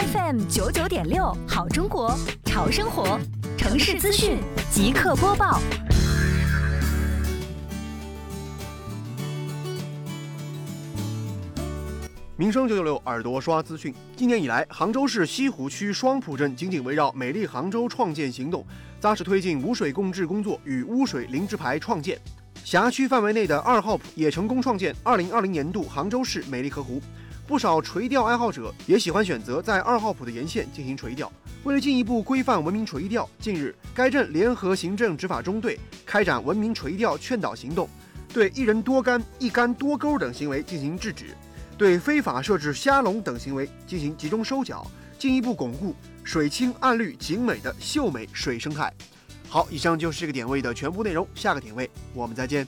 FM 九九点六，好中国，潮生活，城市资讯即刻播报。民生九九六耳朵刷资讯。今年以来，杭州市西湖区双浦镇紧紧围绕“美丽杭州”创建行动，扎实推进污水共治工作与污水零制牌创建。辖区范围内的二号浦也成功创建二零二零年度杭州市美丽河湖。不少垂钓爱好者也喜欢选择在二号浦的沿线进行垂钓。为了进一步规范文明垂钓，近日该镇联合行政执法中队开展文明垂钓劝导行动，对一人多竿、一竿多钩等行为进行制止。对非法设置虾笼等行为进行集中收缴，进一步巩固水清岸绿景美的秀美水生态。好，以上就是这个点位的全部内容，下个点位我们再见。